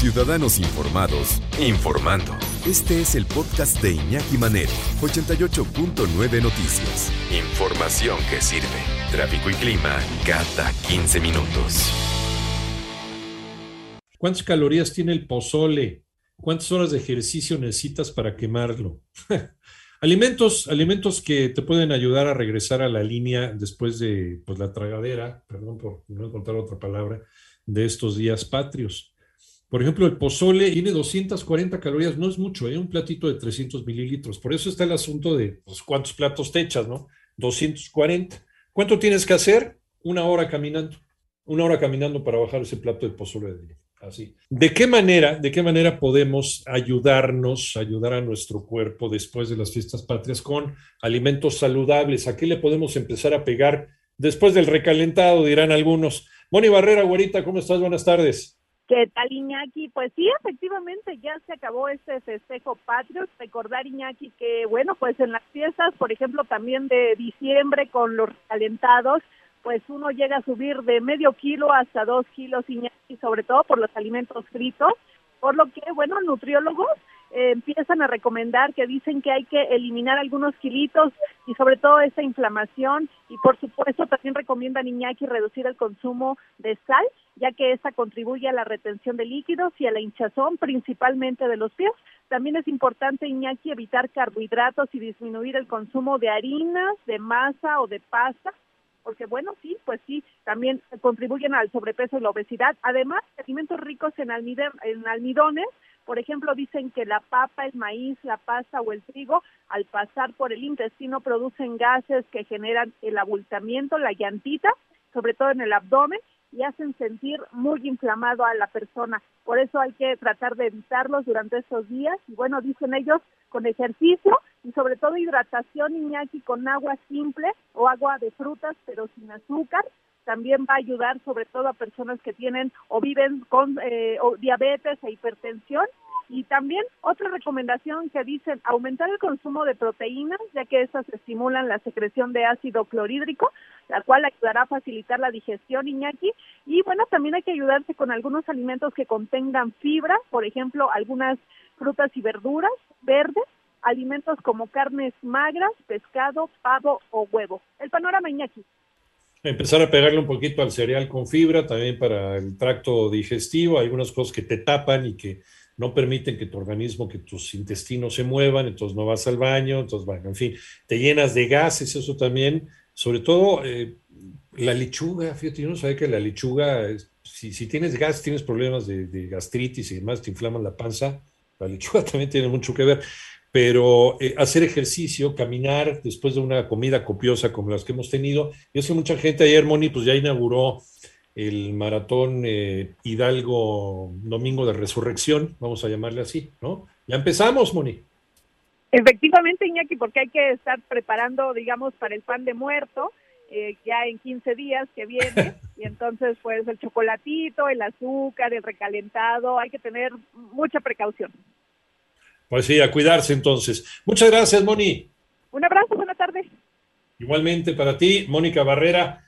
Ciudadanos Informados, informando. Este es el podcast de Iñaki Manero, 88.9 Noticias. Información que sirve. Tráfico y clima cada 15 minutos. ¿Cuántas calorías tiene el pozole? ¿Cuántas horas de ejercicio necesitas para quemarlo? alimentos, alimentos que te pueden ayudar a regresar a la línea después de pues, la tragadera, perdón por no encontrar otra palabra, de estos días patrios. Por ejemplo, el pozole tiene 240 calorías, no es mucho, ¿eh? un platito de 300 mililitros. Por eso está el asunto de pues, cuántos platos te echas, ¿no? 240. ¿Cuánto tienes que hacer? Una hora caminando. Una hora caminando para bajar ese plato de pozole de día. Así. ¿De qué manera, de qué manera podemos ayudarnos, ayudar a nuestro cuerpo después de las fiestas patrias con alimentos saludables? ¿A qué le podemos empezar a pegar después del recalentado? Dirán algunos. Moni Barrera, güerita, ¿cómo estás? Buenas tardes. ¿Qué tal, Iñaki? Pues sí, efectivamente, ya se acabó este festejo patrio. Recordar, Iñaki, que, bueno, pues en las fiestas, por ejemplo, también de diciembre con los calentados, pues uno llega a subir de medio kilo hasta dos kilos, Iñaki, sobre todo por los alimentos fritos. Por lo que, bueno, nutriólogos empiezan a recomendar que dicen que hay que eliminar algunos kilitos y sobre todo esa inflamación y por supuesto también recomiendan Iñaki reducir el consumo de sal ya que esta contribuye a la retención de líquidos y a la hinchazón principalmente de los pies. También es importante Iñaki evitar carbohidratos y disminuir el consumo de harinas, de masa o de pasta porque bueno, sí, pues sí, también contribuyen al sobrepeso y la obesidad. Además, alimentos ricos en, en almidones por ejemplo, dicen que la papa, el maíz, la pasta o el trigo, al pasar por el intestino, producen gases que generan el abultamiento, la llantita, sobre todo en el abdomen, y hacen sentir muy inflamado a la persona. Por eso hay que tratar de evitarlos durante estos días. Y bueno, dicen ellos, con ejercicio y sobre todo hidratación, Iñaki, con agua simple o agua de frutas, pero sin azúcar, también va a ayudar sobre todo a personas que tienen o viven con eh, diabetes e hipertensión. Y también otra recomendación que dicen aumentar el consumo de proteínas, ya que esas estimulan la secreción de ácido clorhídrico, la cual ayudará a facilitar la digestión, Iñaki. Y bueno, también hay que ayudarse con algunos alimentos que contengan fibra, por ejemplo, algunas frutas y verduras verdes, alimentos como carnes magras, pescado, pavo o huevo. El panorama, Iñaki. Empezar a pegarle un poquito al cereal con fibra, también para el tracto digestivo, algunas cosas que te tapan y que no permiten que tu organismo, que tus intestinos se muevan, entonces no vas al baño, entonces, bueno, en fin, te llenas de gases, eso también, sobre todo eh, la lechuga, fíjate, yo no sabía que la lechuga, si, si, tienes gas, tienes problemas de, de, gastritis y demás, te inflaman la panza, la lechuga también tiene mucho que ver pero eh, hacer ejercicio, caminar después de una comida copiosa como las que hemos tenido. Yo sé mucha gente ayer, Moni, pues ya inauguró el maratón eh, Hidalgo Domingo de Resurrección, vamos a llamarle así, ¿no? Ya empezamos, Moni. Efectivamente, Iñaki, porque hay que estar preparando, digamos, para el pan de muerto, eh, ya en 15 días que viene, y entonces, pues, el chocolatito, el azúcar, el recalentado, hay que tener mucha precaución. Pues sí, a cuidarse entonces. Muchas gracias, Moni. Un abrazo, buena tarde. Igualmente para ti, Mónica Barrera.